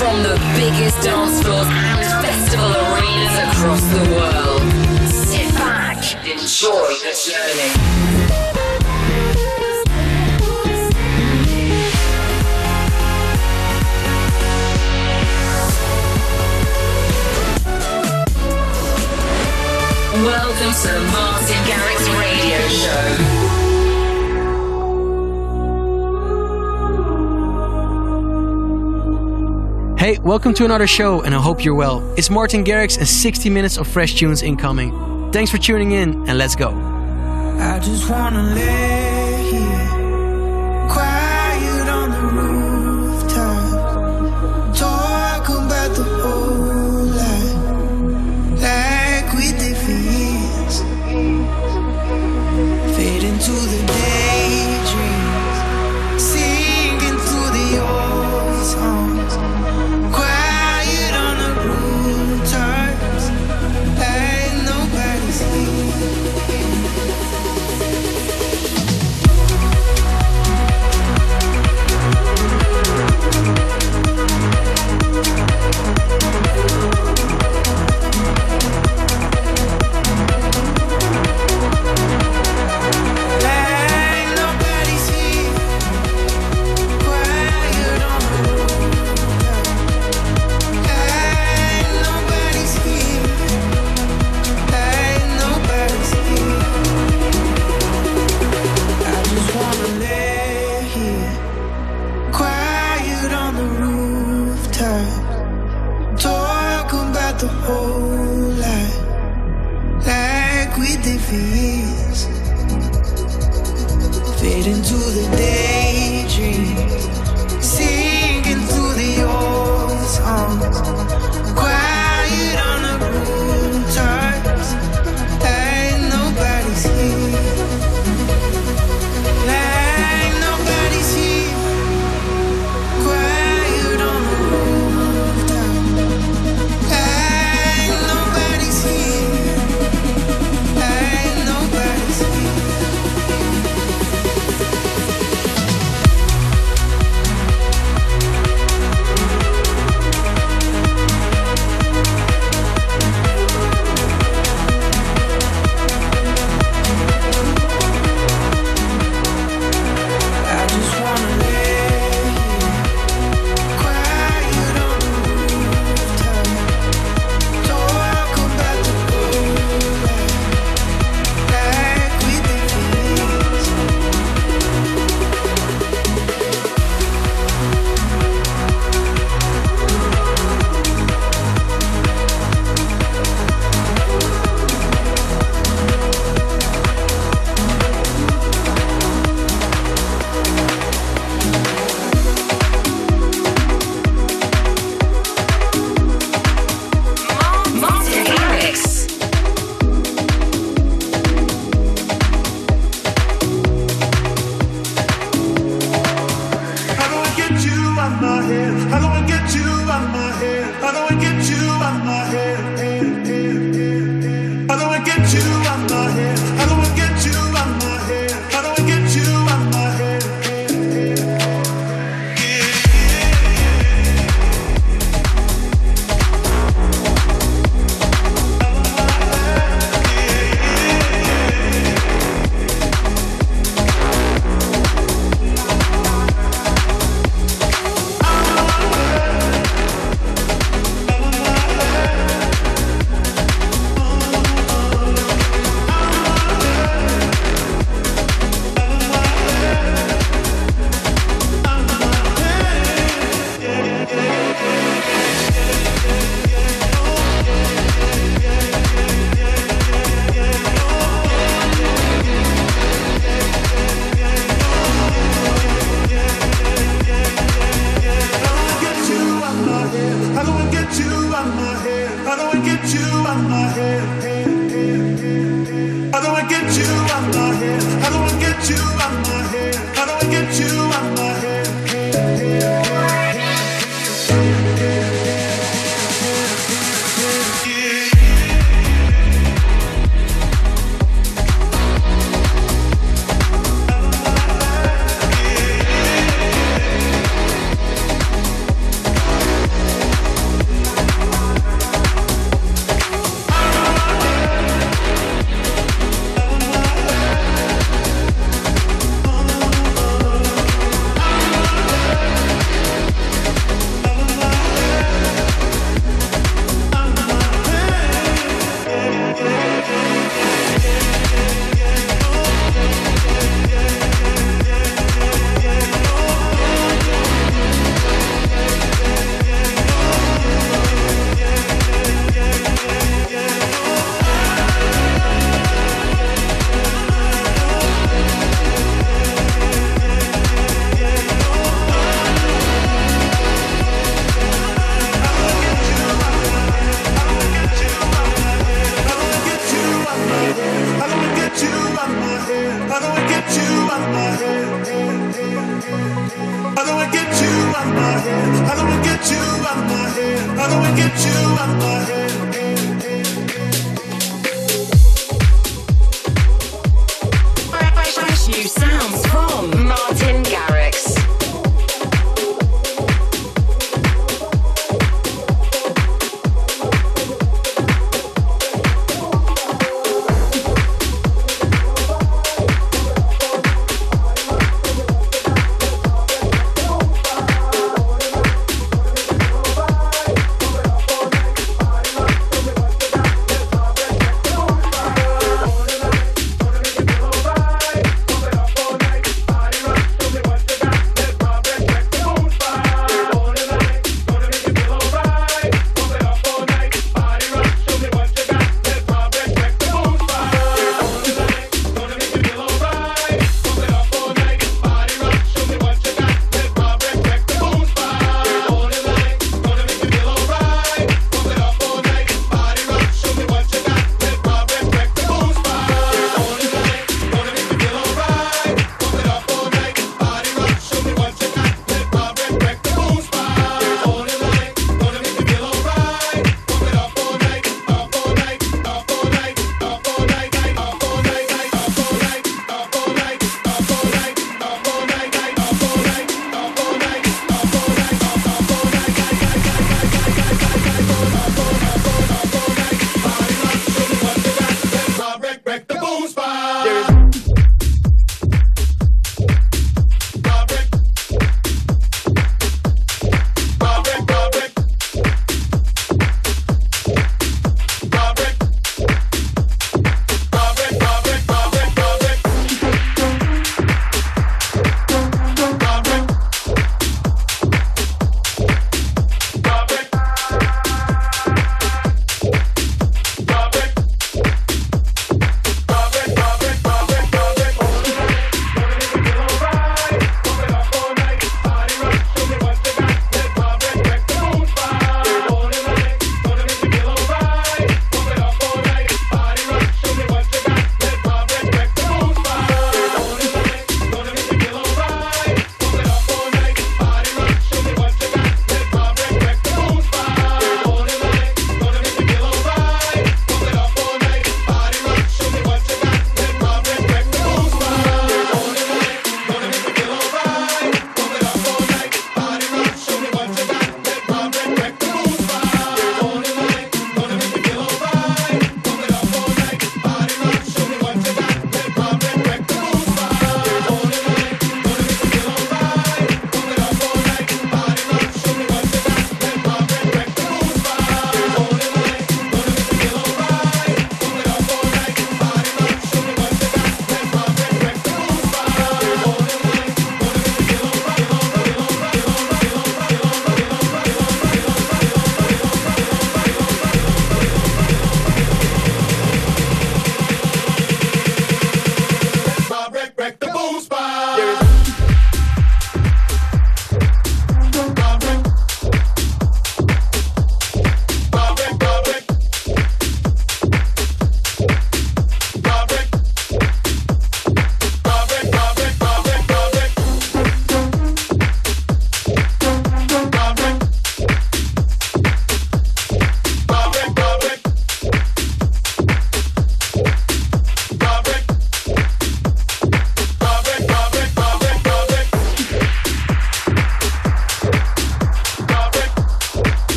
from the biggest dance floors and festival arenas across the world. Sit back, enjoy the journey. Welcome to Martin Garrix Radio Show. Hey, welcome to another show, and I hope you're well. It's Martin Garrix and 60 minutes of fresh tunes incoming. Thanks for tuning in, and let's go. Years. Fade into the daydreams, singing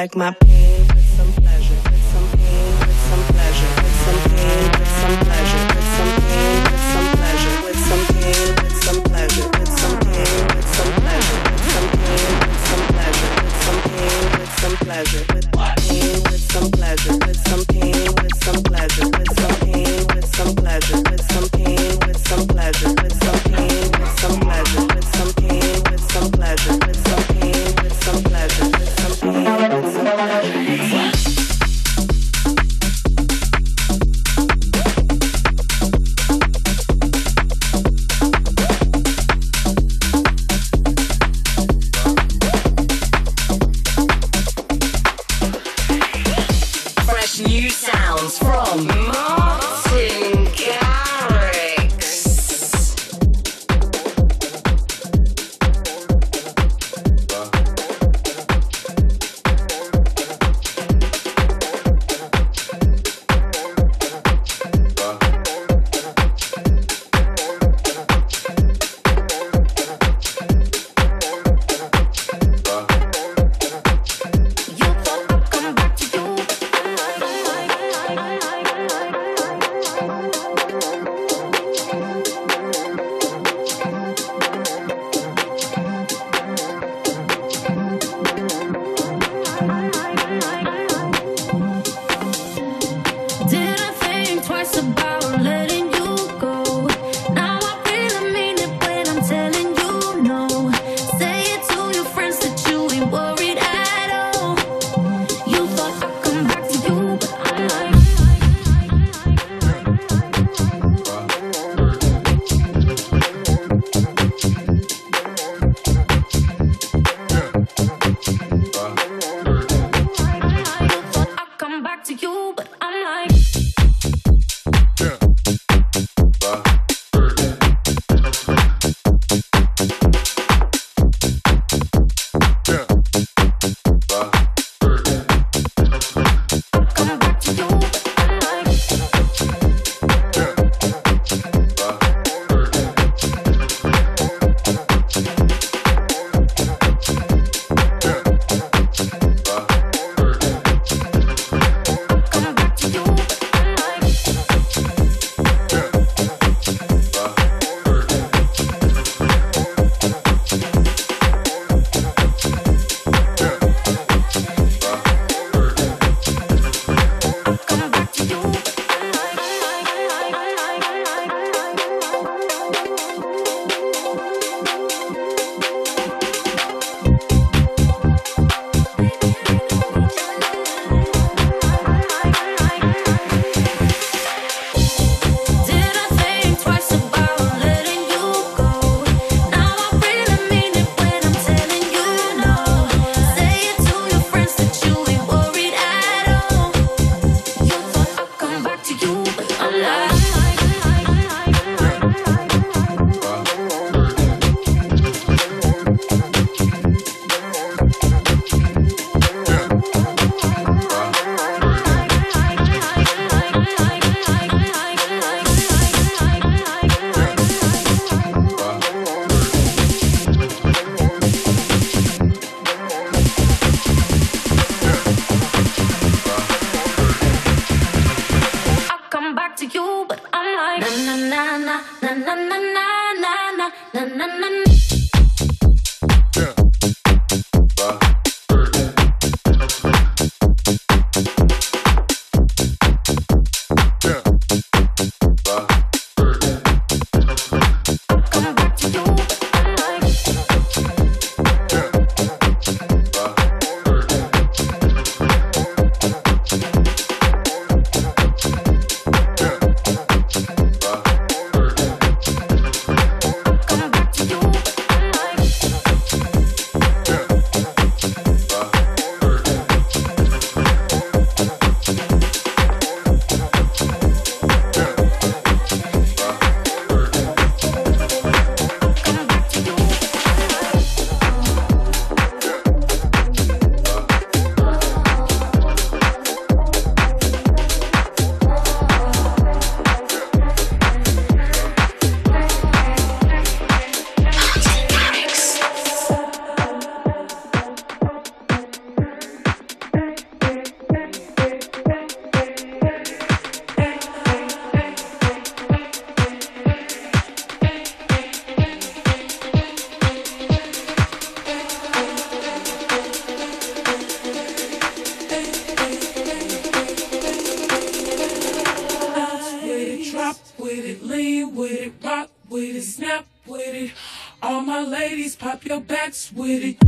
like my pain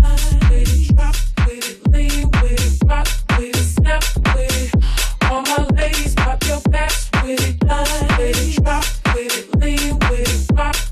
freaking out. I'm low key high.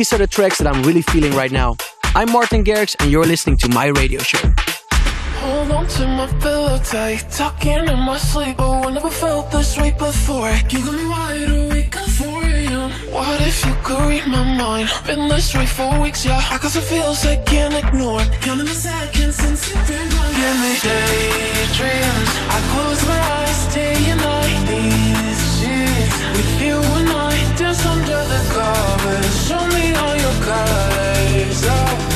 These are the tracks that I'm really feeling right now. I'm Martin Garrix, and you're listening to my radio show. Hold on to my pillow tight, talking in my sleep. Oh, I never felt this way before. You got me wide awake at 4 a.m. What if you could read my mind? Been this way for weeks, yeah. I got some feels I can't ignore. Counting the seconds since you've been gone. Give me daydreams. I close my eyes day and night. These Show me all your colors. Oh.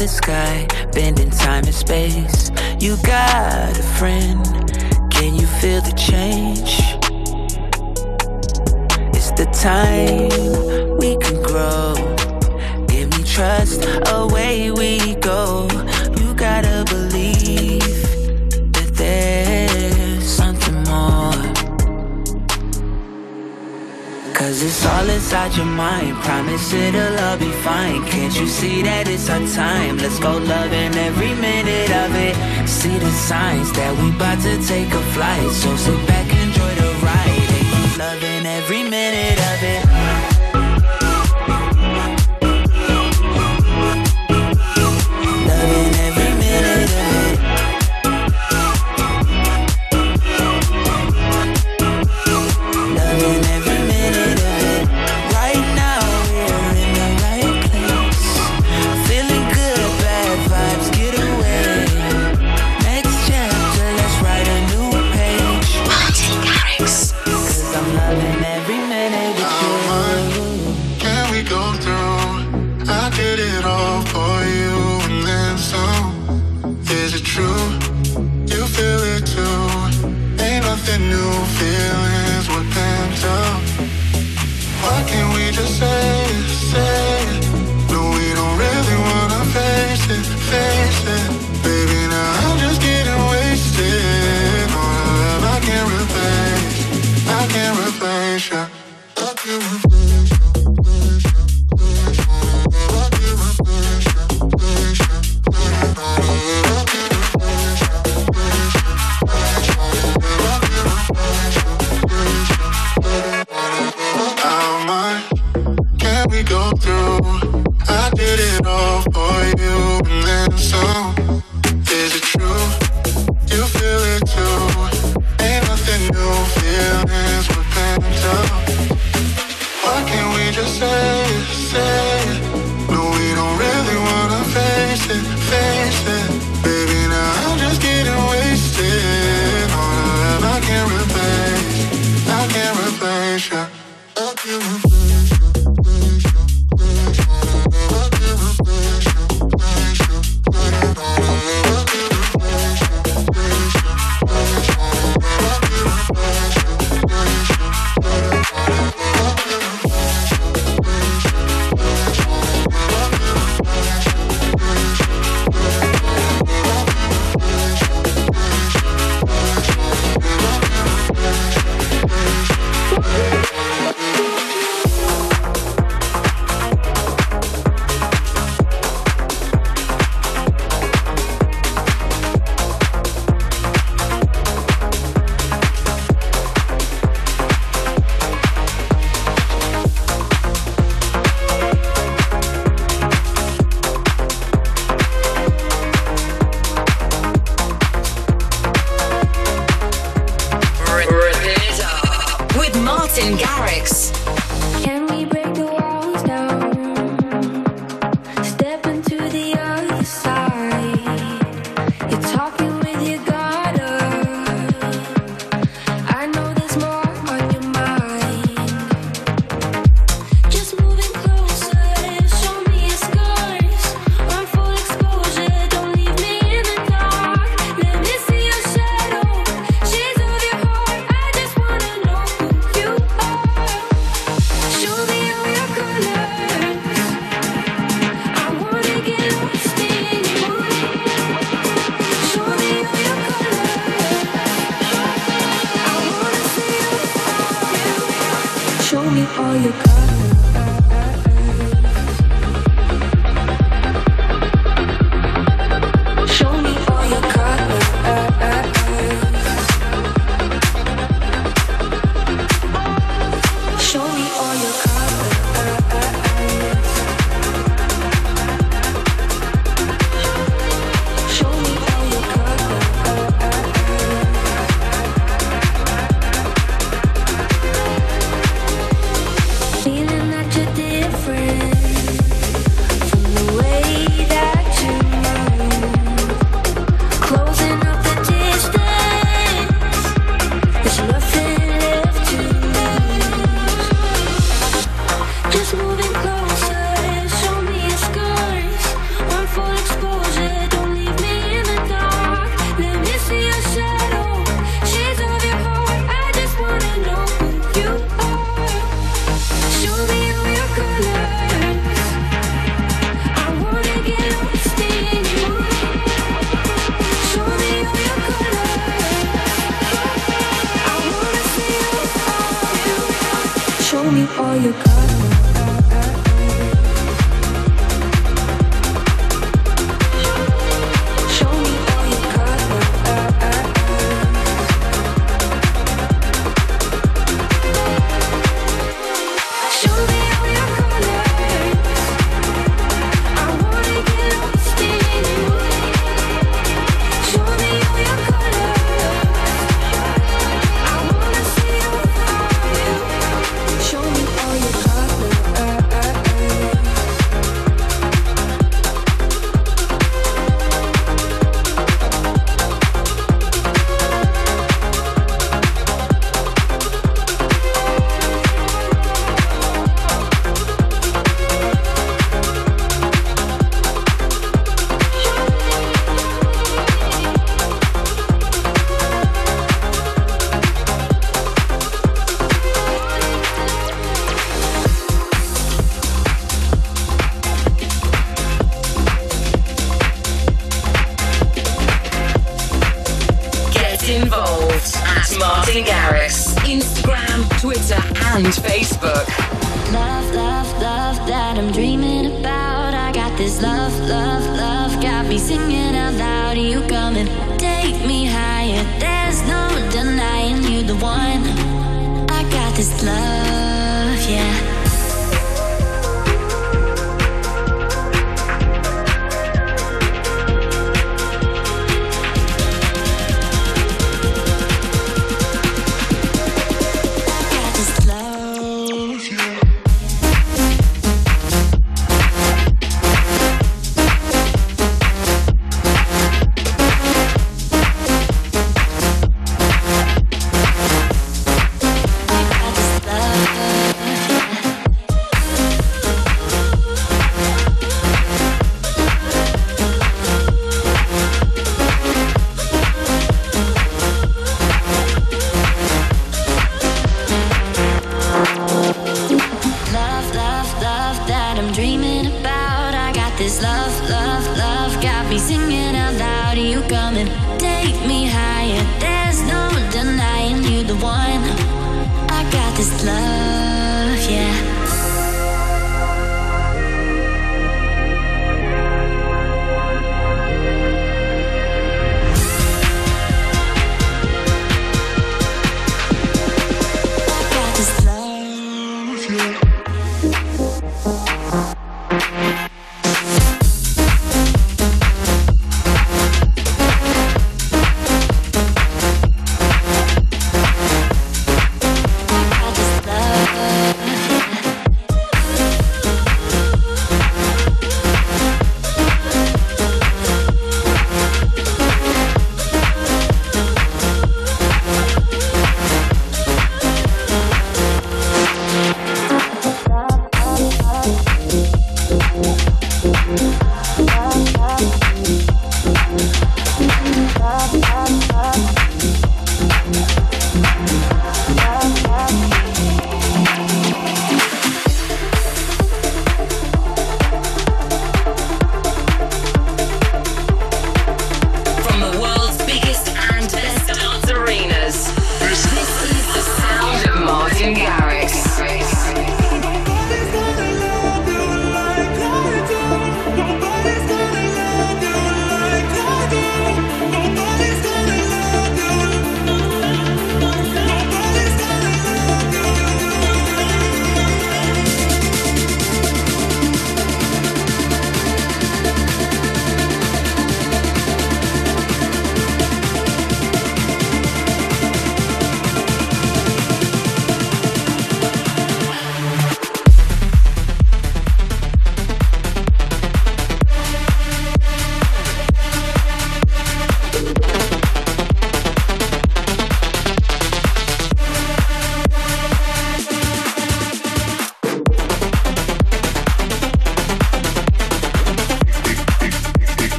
the sky, bending time and space. You got a friend, can you feel the change? It's the time we can grow. Give me trust, away we go. It's all inside your mind. Promise it'll all be fine. Can't you see that it's our time? Let's go loving every minute of it. See the signs that we about to take a flight. So sit back, enjoy the ride. And keep loving every minute of it.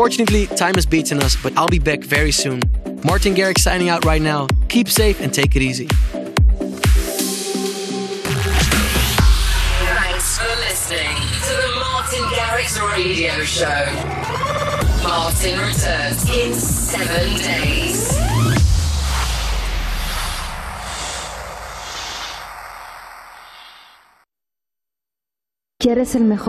Unfortunately, time has beaten us, but I'll be back very soon. Martin Garrix signing out right now. Keep safe and take it easy. Thanks for listening to the Martin Garrix Radio Show. Martin returns in seven days. ¿Quieres el mejor?